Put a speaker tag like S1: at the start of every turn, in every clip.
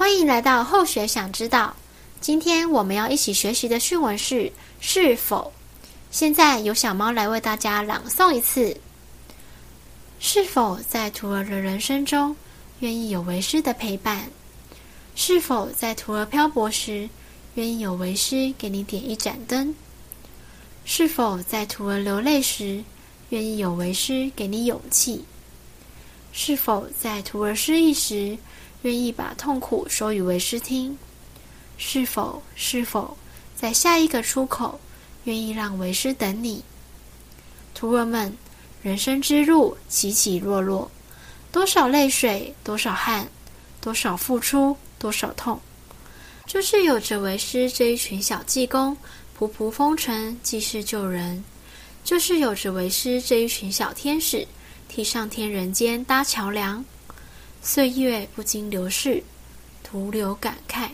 S1: 欢迎来到后学想知道。今天我们要一起学习的训文是“是否”。现在由小猫来为大家朗诵一次：“是否在徒儿的人生中，愿意有为师的陪伴？是否在徒儿漂泊时，愿意有为师给你点一盏灯？是否在徒儿流泪时，愿意有为师给你勇气？是否在徒儿失意时，愿意把痛苦说与为师听？是否是否在下一个出口，愿意让为师等你？徒儿们，人生之路起起落落，多少泪水，多少汗，多少付出，多少痛，就是有着为师这一群小济公，仆仆风尘，济世救人。就是有着为师这一群小天使，替上天人间搭桥梁。岁月不经流逝，徒留感慨。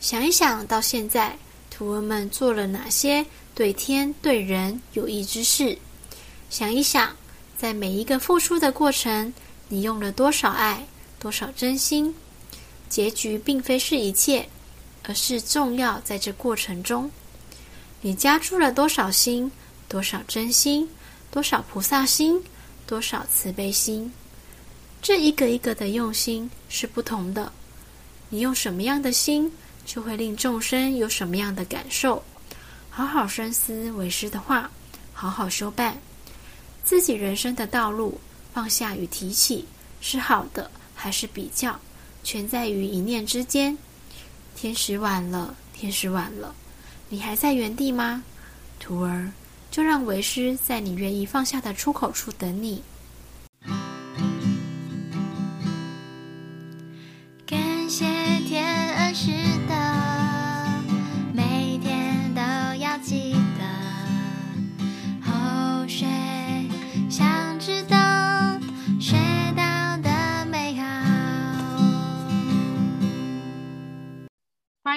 S1: 想一想到现在，徒儿们做了哪些对天对人有益之事？想一想，在每一个付出的过程，你用了多少爱，多少真心？结局并非是一切，而是重要在这过程中，你加注了多少心？多少真心，多少菩萨心，多少慈悲心，这一个一个的用心是不同的。你用什么样的心，就会令众生有什么样的感受。好好深思为师的话，好好修办自己人生的道路。放下与提起，是好的还是比较，全在于一念之间。天使晚了，天使晚了，你还在原地吗，徒儿？就让为师在你愿意放下的出口处等你。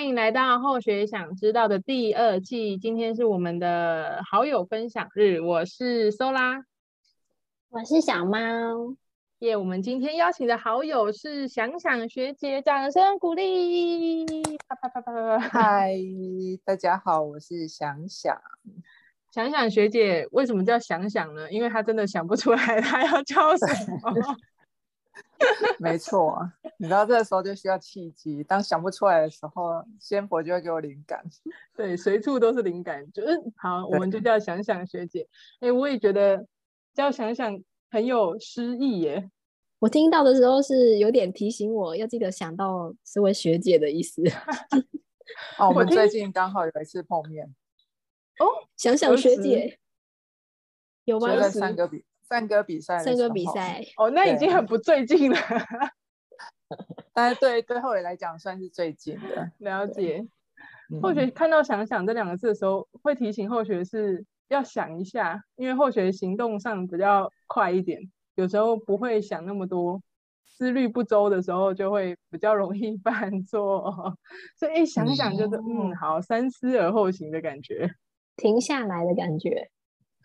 S2: 欢迎来到后学想知道的第二季，今天是我们的好友分享日，我是 Sola，
S3: 我是小猫，
S2: 耶！Yeah, 我们今天邀请的好友是想想学姐，掌声鼓励！啪啪啪啪啪啪！
S4: 嗨，大家好，我是想想。
S2: 想想学姐为什么叫想想呢？因为她真的想不出来她要叫什么。
S4: 没错，你知道这个时候就需要契机。当想不出来的时候，仙佛就会给我灵感。
S2: 对，随处都是灵感。就是好，我们就叫想想学姐。哎，我也觉得叫想想很有诗意耶。
S3: 我听到的时候是有点提醒我要记得想到这位学姐的意思。
S4: 哦，我们最近刚好有一次碰面。
S3: 哦，想想学姐有吗？
S4: 在三个比。唱歌比赛，
S3: 唱歌比赛
S2: 哦，那已经很不最近了。
S4: 但是对对后来来讲算是最近的。
S2: 了解。后学看到“想想”这两个字的时候，会提醒后学是要想一下，因为后学行动上比较快一点，有时候不会想那么多，思虑不周的时候就会比较容易 犯错。所以一想想就是嗯，嗯，好，三思而后行的感觉，
S3: 停下来的感觉。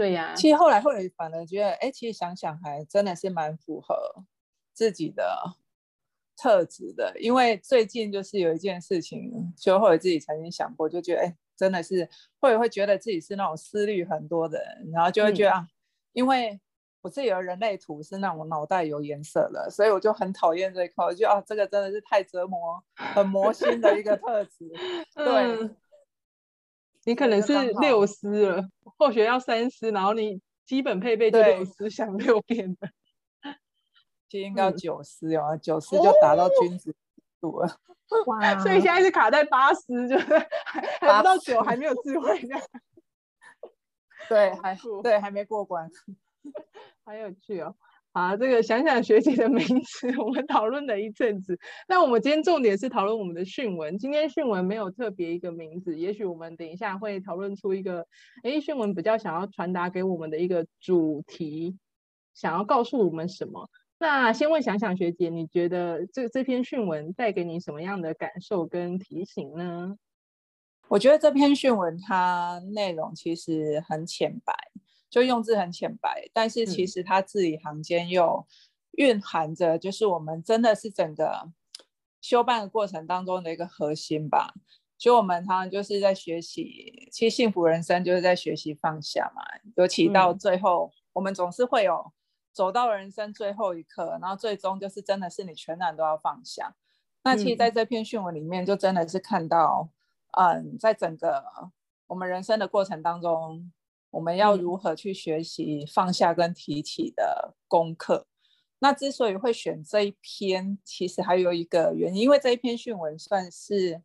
S2: 对呀，
S4: 其实后来后来反而觉得，哎，其实想想还真的是蛮符合自己的特质的。因为最近就是有一件事情，就后来自己曾经想过，就觉得，哎，真的是会会觉得自己是那种思虑很多的人，然后就会觉得、嗯、啊，因为我自己的人类图是那种脑袋有颜色的，所以我就很讨厌这一块，我就啊，这个真的是太折磨、很魔心的一个特质。对。嗯
S2: 你可能是六师了，后学要三师，然后你基本配备就六思想六遍的，
S4: 就应该要九师哦，嗯、九师就达到君子度了。
S2: 哇！所以现在是卡在八师，就是还不到九，还没有智慧这样。
S4: 对，还对，还没过关，
S2: 好有趣哦。啊，这个想想学姐的名字，我们讨论了一阵子。那我们今天重点是讨论我们的训文。今天训文没有特别一个名字，也许我们等一下会讨论出一个，哎，训文比较想要传达给我们的一个主题，想要告诉我们什么？那先问想想学姐，你觉得这这篇训文带给你什么样的感受跟提醒呢？
S4: 我觉得这篇训文它内容其实很浅白。就用字很浅白，但是其实它字里行间又蕴含着，就是我们真的是整个修办的过程当中的一个核心吧。就我们常常就是在学习，其实幸福人生就是在学习放下嘛。尤其到最后，嗯、我们总是会有走到人生最后一刻，然后最终就是真的是你全然都要放下。那其实在这篇训文里面，就真的是看到，嗯，嗯，在整个我们人生的过程当中，我们要如何去学习放下跟提起的功课。嗯、那之所以会选这一篇，其实还有一个原因，因为这一篇训文算是。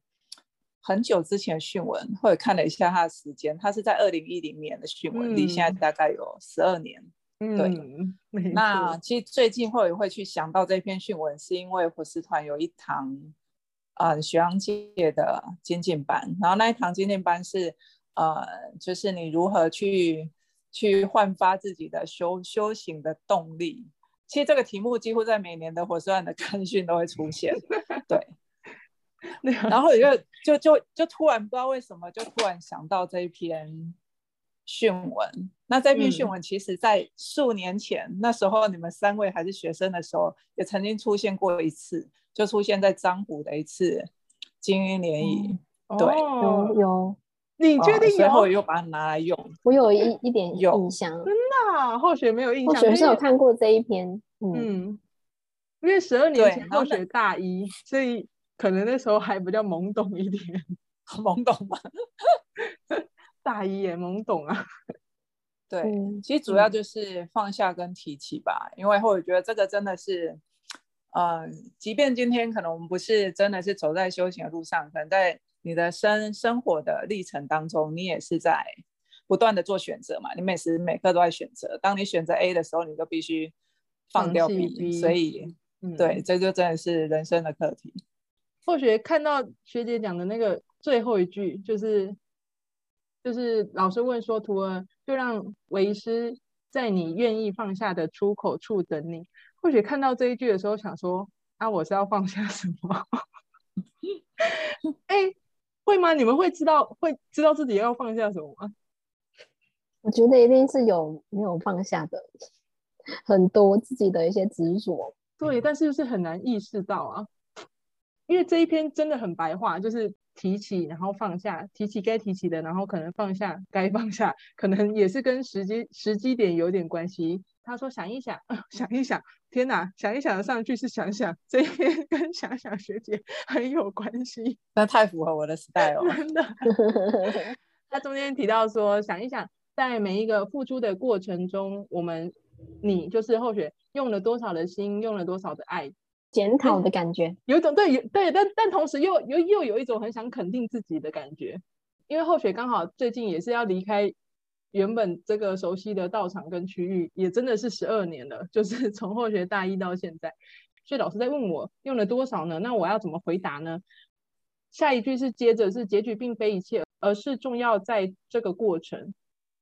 S4: 很久之前的训文，或者看了一下他的时间，他是在二零一零年的训文，离、嗯、现在大概有十二年。嗯、对，那其实最近会会去想到这篇训文，是因为火师团有一堂，呃，学阳界的精进班，然后那一堂精进班是，呃，就是你如何去去焕发自己的修修行的动力。其实这个题目几乎在每年的火车站的刊训都会出现。对。然后就就就就突然不知道为什么，就突然想到这一篇训文。那这篇训文其实，在数年前，嗯、那时候你们三位还是学生的时候，也曾经出现过一次，就出现在张湖的一次精英联谊。
S3: 嗯、
S4: 对，
S3: 哦、有有，
S2: 你确定有？
S4: 最后又把它拿来用。
S3: 我有一一点印象，
S2: 真的、啊，后学没有印象。
S3: 后学是有看过这一篇，嗯，
S2: 嗯因为十二年前后学大一，所以。可能那时候还比较懵懂一点，
S4: 懵懂吗？
S2: 大一也懵懂啊。
S4: 对，其实主要就是放下跟提起吧，嗯、因为我觉得这个真的是，呃，即便今天可能我们不是真的是走在修行的路上，可能在你的生生活的历程当中，你也是在不断的做选择嘛。你每时每刻都在选择，当你选择 A 的时候，你就必须放掉 B，, 所以，嗯、对，这就真的是人生的课题。
S2: 或许看到学姐讲的那个最后一句，就是就是老师问说：“徒儿，就让为师在你愿意放下的出口处等你。”或许看到这一句的时候，想说：“啊，我是要放下什么？” 哎、欸，会吗？你们会知道会知道自己要放下什么吗？
S3: 我觉得一定是有没有放下的很多自己的一些执着。
S2: 对，但是是很难意识到啊。因为这一篇真的很白话，就是提起，然后放下，提起该提起的，然后可能放下该放下，可能也是跟时机时机点有点关系。他说想一想，呃、想一想，天哪，想一想的上句是想想，这一篇跟想想学姐很有关系，
S4: 那太符合我的 style 了。
S2: 真的，他中间提到说想一想，在每一个付出的过程中，我们你就是候选用了多少的心，用了多少的爱。
S3: 检讨的感觉，
S2: 有一种对，有对，但但同时又又又有一种很想肯定自己的感觉，因为后学刚好最近也是要离开原本这个熟悉的道场跟区域，也真的是十二年了，就是从后学大一到现在，所以老师在问我用了多少呢？那我要怎么回答呢？下一句是接着是结局并非一切，而是重要在这个过程。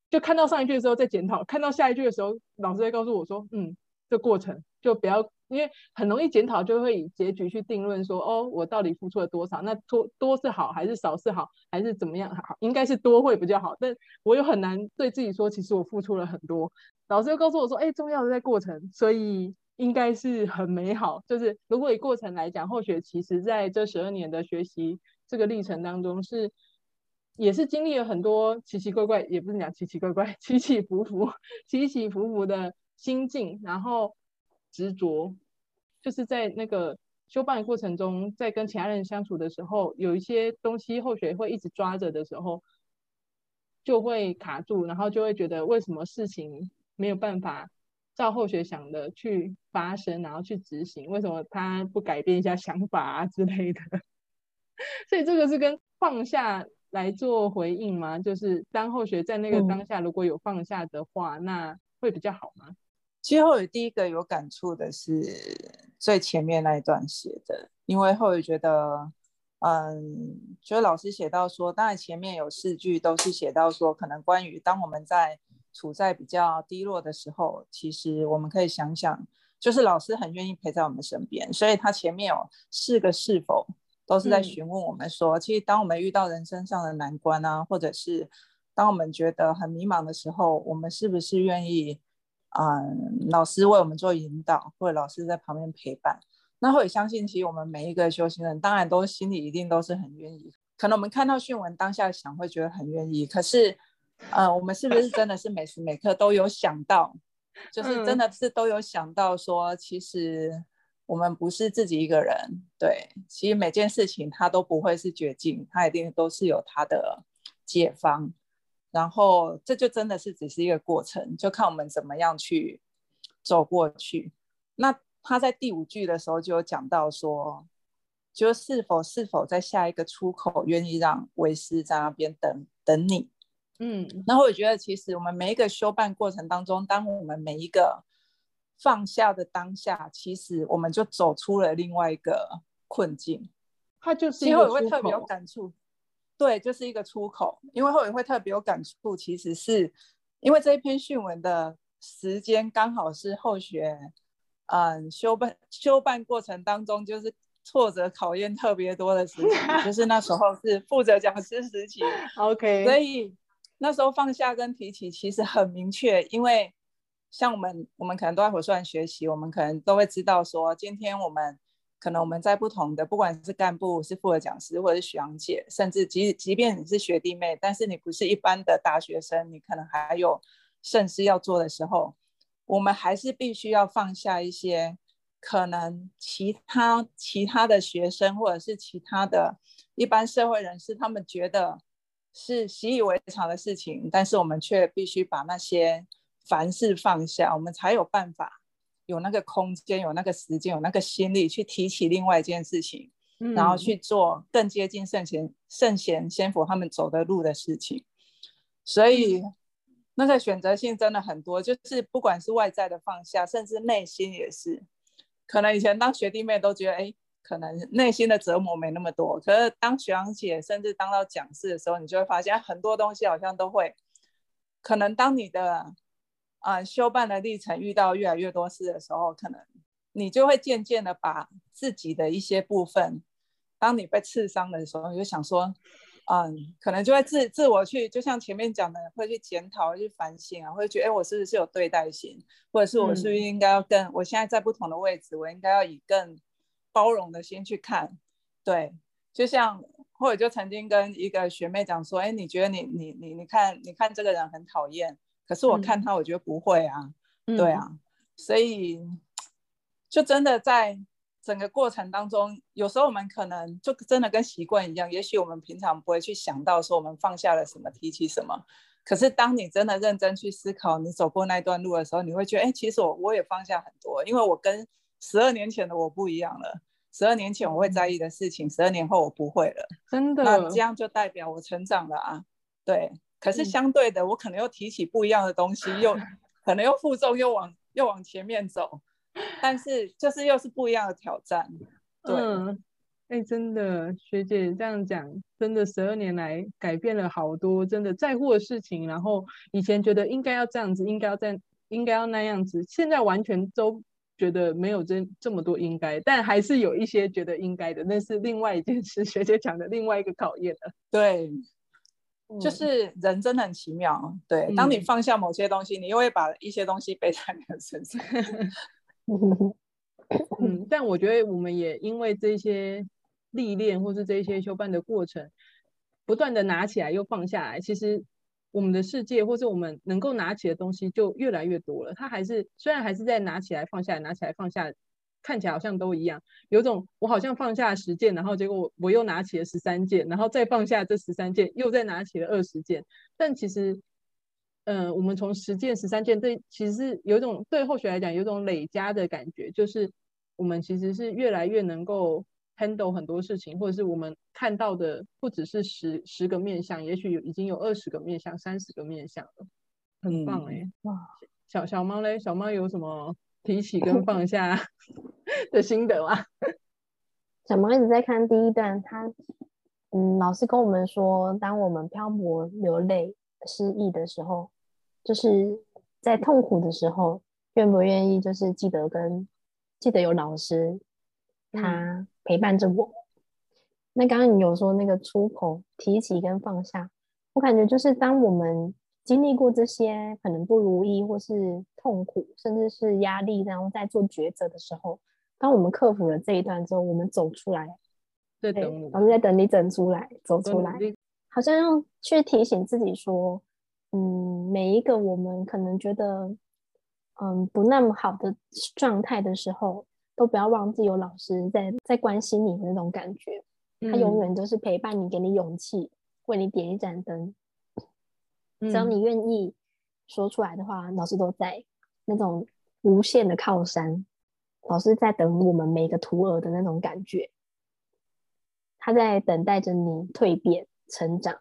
S2: 就看到上一句的时候在检讨，看到下一句的时候，老师在告诉我说，嗯，这过程就不要。因为很容易检讨，就会以结局去定论说，哦，我到底付出了多少？那多多是好还是少是好，还是怎么样好？应该是多会比较好。但我又很难对自己说，其实我付出了很多。老师又告诉我说，哎，重要的在过程，所以应该是很美好。就是如果以过程来讲，后学其实在这十二年的学习这个历程当中，是也是经历了很多奇奇怪怪，也不是讲奇奇怪怪，起起伏伏，起起伏伏的心境，然后执着。就是在那个修办的过程中，在跟其他人相处的时候，有一些东西后学会一直抓着的时候，就会卡住，然后就会觉得为什么事情没有办法照后学想的去发生，然后去执行，为什么他不改变一下想法啊之类的？所以这个是跟放下来做回应吗？就是当后学在那个当下如果有放下的话，嗯、那会比较好吗？
S4: 其实后学第一个有感触的是最前面那一段写的，因为后来觉得，嗯，就是老师写到说，当然前面有四句都是写到说，可能关于当我们在处在比较低落的时候，其实我们可以想想，就是老师很愿意陪在我们身边，所以他前面有四个是否都是在询问我们说，嗯、其实当我们遇到人生上的难关啊，或者是当我们觉得很迷茫的时候，我们是不是愿意？嗯，老师为我们做引导，或者老师在旁边陪伴。那会相信，其实我们每一个修行人，当然都心里一定都是很愿意。可能我们看到讯文当下想会觉得很愿意，可是，呃，我们是不是真的是每时每刻都有想到，就是真的是都有想到说，其实我们不是自己一个人，对，其实每件事情它都不会是绝境，它一定都是有它的解方。然后这就真的是只是一个过程，就看我们怎么样去走过去。那他在第五句的时候就有讲到说。就是否是否在下一个出口，愿意让为师在那边等等你，嗯，然后我觉得其实我们每一个修办过程当中，当我们每一个放下的当下，其实我们就走出了另外一个困境。
S2: 他就是其实
S4: 我会特别有感触，对，就是一个出口。因为后也会特别有感触，其实是因为这一篇讯文的时间刚好是后学，嗯，修办修办过程当中就是。挫折考验特别多的时期，就是那时候是负责讲师时期。
S2: OK，
S4: 所以那时候放下跟提起其实很明确，因为像我们，我们可能都在火算学习，我们可能都会知道说，今天我们可能我们在不同的，不管是干部、是负责讲师，或者是学长姐，甚至即即便你是学弟妹，但是你不是一般的大学生，你可能还有甚事要做的时候，我们还是必须要放下一些。可能其他其他的学生或者是其他的一般社会人士，他们觉得是习以为常的事情，但是我们却必须把那些凡事放下，我们才有办法有那个空间、有那个时间、有那个心力去提起另外一件事情，嗯、然后去做更接近圣贤圣贤先佛他们走的路的事情。所以、嗯、那个选择性真的很多，就是不管是外在的放下，甚至内心也是。可能以前当学弟妹都觉得，哎，可能内心的折磨没那么多。可是当学长姐，甚至当到讲师的时候，你就会发现很多东西好像都会。可能当你的啊、呃、修办的历程遇到越来越多事的时候，可能你就会渐渐的把自己的一些部分，当你被刺伤的时候，你就想说。嗯，可能就会自自我去，就像前面讲的，会去检讨、去反省啊，会觉得，哎，我是不是有对待心，或者是我是不是应该要更，嗯、我现在在不同的位置，我应该要以更包容的心去看。对，就像或者就曾经跟一个学妹讲说，哎，你觉得你你你你看你看这个人很讨厌，可是我看他，我觉得不会啊，嗯、对啊，所以就真的在。整个过程当中，有时候我们可能就真的跟习惯一样，也许我们平常不会去想到说我们放下了什么，提起什么。可是当你真的认真去思考，你走过那段路的时候，你会觉得，哎，其实我我也放下很多，因为我跟十二年前的我不一样了。十二年前我会在意的事情，十二年后我不会了。
S2: 真的，
S4: 那这样就代表我成长了啊。对，可是相对的，我可能又提起不一样的东西，又 可能又负重，又往又往前面走。但是就是又是不一样的挑战，对，
S2: 哎、嗯，真的学姐这样讲，真的十二年来改变了好多，真的在乎的事情，然后以前觉得应该要这样子，应该要在，应该要那样子，现在完全都觉得没有这这么多应该，但还是有一些觉得应该的，那是另外一件事。学姐讲的另外一个考验了，
S4: 对，就是人真的很奇妙，对，当你放下某些东西，嗯、你又会把一些东西背在你的身上。
S2: 嗯，但我觉得我们也因为这些历练，或是这些修办的过程，不断的拿起来又放下来，其实我们的世界，或是我们能够拿起的东西就越来越多了。它还是虽然还是在拿起来放下来，拿起来放下，看起来好像都一样，有种我好像放下十件，然后结果我又拿起了十三件，然后再放下这十三件，又再拿起了二十件，但其实。嗯、呃，我们从十件、十三件，对，其实是有一种对后学来讲，有一种累加的感觉，就是我们其实是越来越能够 handle 很多事情，或者是我们看到的不只是十十个面相，也许有已经有二十个面相、三十个面相了，很棒哎！哇、嗯，小小猫嘞，小猫有什么提起跟放下的心得吗？
S3: 小猫一直在看第一段，他嗯，老师跟我们说，当我们漂泊流泪。失意的时候，就是在痛苦的时候，愿不愿意就是记得跟记得有老师，他陪伴着我。嗯、那刚刚你有说那个出口提起跟放下，我感觉就是当我们经历过这些可能不如意或是痛苦，甚至是压力，然后在做抉择的时候，当我们克服了这一段之后，我们走出来，
S2: 在等我，
S3: 我们在等你整出来，走出
S2: 来，
S3: 好像要去提醒自己说，嗯，每一个我们可能觉得，嗯，不那么好的状态的时候，都不要忘记有老师在在关心你的那种感觉，他永远都是陪伴你，给你勇气，为你点一盏灯。只要你愿意说出来的话，老师都在，那种无限的靠山。老师在等我们每个徒儿的那种感觉，他在等待着你蜕变成长。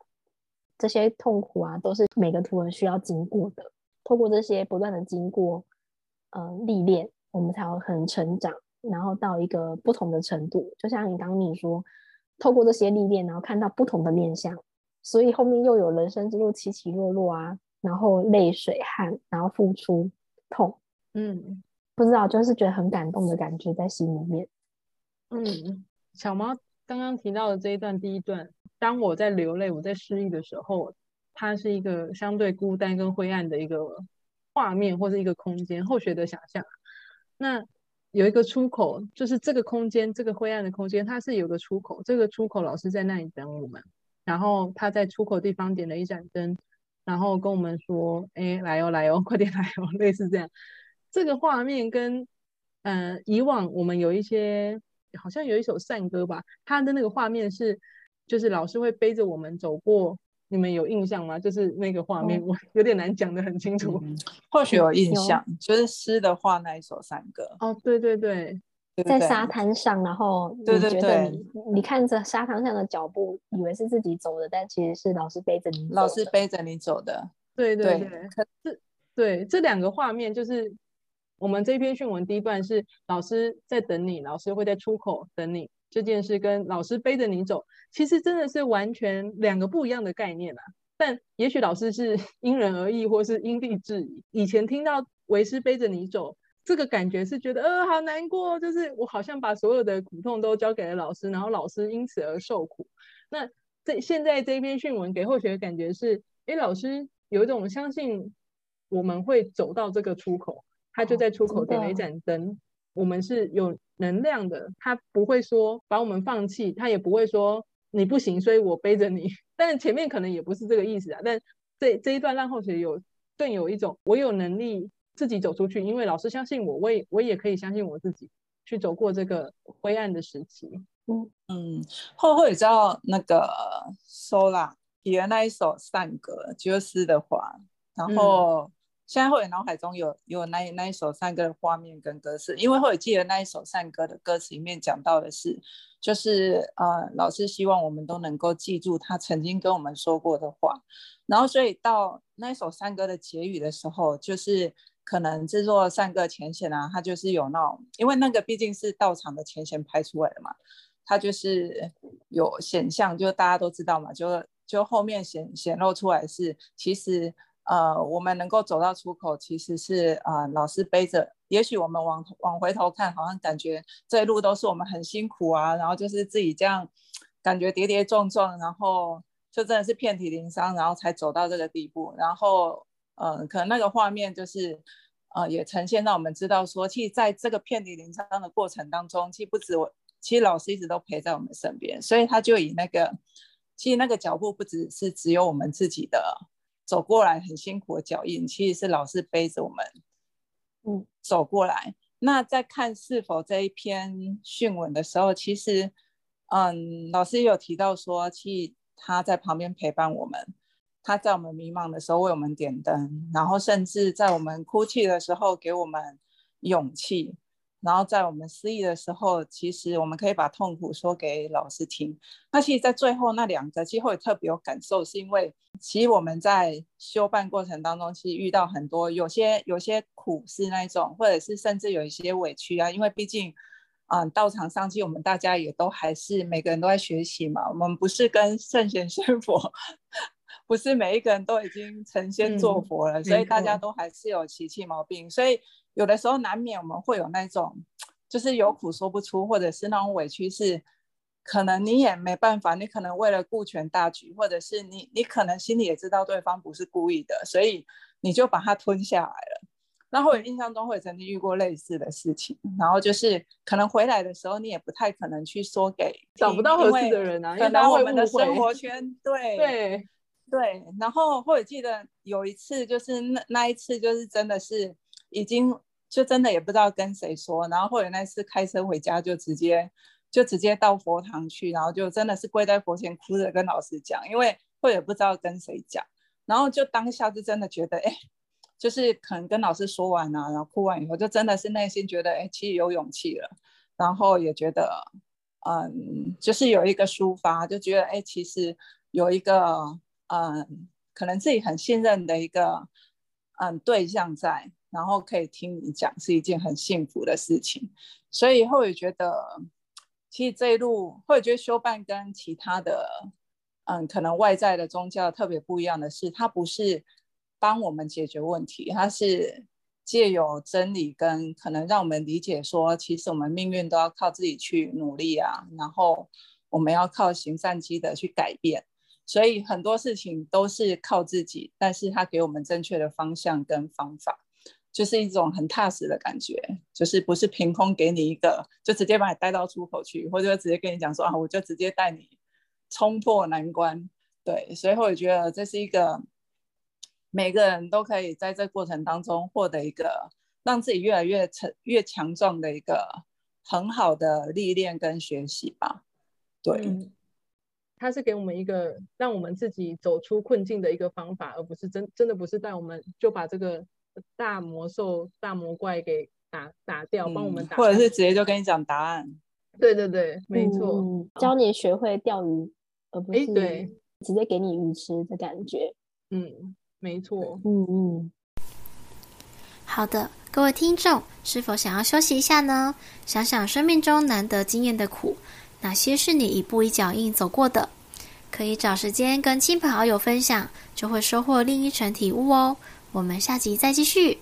S3: 这些痛苦啊，都是每个徒儿需要经过的。透过这些不断的经过，呃，历练，我们才会很成长，然后到一个不同的程度。就像你刚刚你说，透过这些历练，然后看到不同的面向，所以后面又有人生之路起起落落啊，然后泪水汗，然后付出痛，
S2: 嗯。
S3: 不知道，就是觉得很感动的感觉在心里面。
S2: 嗯，小猫刚刚提到的这一段，第一段，当我在流泪、我在失忆的时候，它是一个相对孤单跟灰暗的一个画面，或者一个空间。后学的想象，那有一个出口，就是这个空间，这个灰暗的空间，它是有个出口。这个出口，老师在那里等我们，然后他在出口地方点了一盏灯，然后跟我们说：“哎，来哦，来哦，快点来哦。”类似这样。这个画面跟，呃，以往我们有一些，好像有一首善歌吧，它的那个画面是，就是老师会背着我们走过，你们有印象吗？就是那个画面，我有点难讲的很清楚。
S4: 嗯、或许有印象，就是诗的话那一首善歌。
S2: 哦，对对对，
S3: 在沙滩上，然后你觉得你，对对对，你看着沙滩上的脚步，以为是自己走的，但其实是老师背着你，
S4: 老师背着你走的。
S2: 对对对，可是对这两个画面就是。我们这篇训文第一段是老师在等你，老师会在出口等你这件事，跟老师背着你走，其实真的是完全两个不一样的概念啊。但也许老师是 因人而异，或是因地制宜。以前听到为师背着你走，这个感觉是觉得呃好难过，就是我好像把所有的苦痛都交给了老师，然后老师因此而受苦。那这现在这一篇训文给后学的感觉是，哎，老师有一种相信我们会走到这个出口。他就在出口点了一盏灯，我们是有能量的。他不会说把我们放弃，他也不会说你不行，所以我背着你。但前面可能也不是这个意思啊。但这这一段让后学有更有一种我有能力自己走出去，因为老师相信我，我也我也可以相信我自己去走过这个灰暗的时期。
S4: 嗯嗯，后会知道那个 Sola 写的那一首赞歌，就是的话，然后。现在会脑海中有有那那一首赞歌的画面跟歌词，因为会记得那一首赞歌的歌词里面讲到的是，就是呃老师希望我们都能够记住他曾经跟我们说过的话，然后所以到那一首赞歌的结语的时候，就是可能制作赞歌前弦啊，他就是有那种，因为那个毕竟是道场的前弦拍出来的嘛，他就是有显像，就大家都知道嘛，就就后面显显露出来是其实。呃，我们能够走到出口，其实是啊、呃，老师背着。也许我们往往回头看，好像感觉这一路都是我们很辛苦啊，然后就是自己这样感觉跌跌撞撞，然后就真的是遍体鳞伤，然后才走到这个地步。然后，呃，可能那个画面就是，呃，也呈现让我们知道说，其实在这个遍体鳞伤的过程当中，其实不止我，其实老师一直都陪在我们身边，所以他就以那个，其实那个脚步不只是只有我们自己的。走过来很辛苦的脚印，其实是老师背着我们，嗯，走过来。那在看是否这一篇训文的时候，其实，嗯，老师也有提到说，其实他在旁边陪伴我们，他在我们迷茫的时候为我们点灯，然后甚至在我们哭泣的时候给我们勇气。然后在我们失意的时候，其实我们可以把痛苦说给老师听。那其实，在最后那两个，其实会特别有感受，是因为其实我们在修办过程当中，其实遇到很多有些有些苦是那种，或者是甚至有一些委屈啊。因为毕竟，嗯，道场上去我们大家也都还是每个人都在学习嘛。我们不是跟圣贤仙佛，不是每一个人都已经成仙做佛了，嗯、所以大家都还是有习气毛病，所以。有的时候难免我们会有那种，就是有苦说不出，或者是那种委屈，是可能你也没办法，你可能为了顾全大局，或者是你你可能心里也知道对方不是故意的，所以你就把它吞下来了。那或者印象中会曾经遇过类似的事情，然后就是可能回来的时候，你也不太可能去说给
S2: 找不到合适的人啊，
S4: 因为我们的生活 圈对
S2: 对
S4: 对，然后或者记得有一次，就是那那一次就是真的是已经就真的也不知道跟谁说，然后或者那次开车回家就直接就直接到佛堂去，然后就真的是跪在佛前哭着跟老师讲，因为或者不知道跟谁讲，然后就当下就真的觉得哎。就是可能跟老师说完啊，然后哭完以后，就真的是内心觉得，哎，其实有勇气了，然后也觉得，嗯，就是有一个抒发，就觉得，哎，其实有一个，嗯，可能自己很信任的一个，嗯，对象在，然后可以听你讲，是一件很幸福的事情。所以后也觉得，其实这一路，或者觉得修办跟其他的，嗯，可能外在的宗教特别不一样的是，它不是。帮我们解决问题，它是借由真理跟可能让我们理解说，其实我们命运都要靠自己去努力啊，然后我们要靠行善积德去改变，所以很多事情都是靠自己，但是他给我们正确的方向跟方法，就是一种很踏实的感觉，就是不是凭空给你一个，就直接把你带到出口去，或者直接跟你讲说啊，我就直接带你冲破难关，对，所以我觉得这是一个。每个人都可以在这过程当中获得一个让自己越来越成越强壮的一个很好的历练跟学习吧。对，嗯，
S2: 他是给我们一个让我们自己走出困境的一个方法，而不是真真的不是带我们就把这个大魔兽、大魔怪给打打掉，帮我们打，
S4: 或者是直接就跟你讲答案。
S2: 对对对，没错，
S3: 嗯，教你学会钓鱼，而不是
S2: 对
S3: 直接给你鱼吃的感觉。
S2: 嗯。没错，
S3: 嗯嗯，
S1: 好的，各位听众，是否想要休息一下呢？想想生命中难得经验的苦，哪些是你一步一脚印走过的？可以找时间跟亲朋好友分享，就会收获另一层体悟哦。我们下集再继续。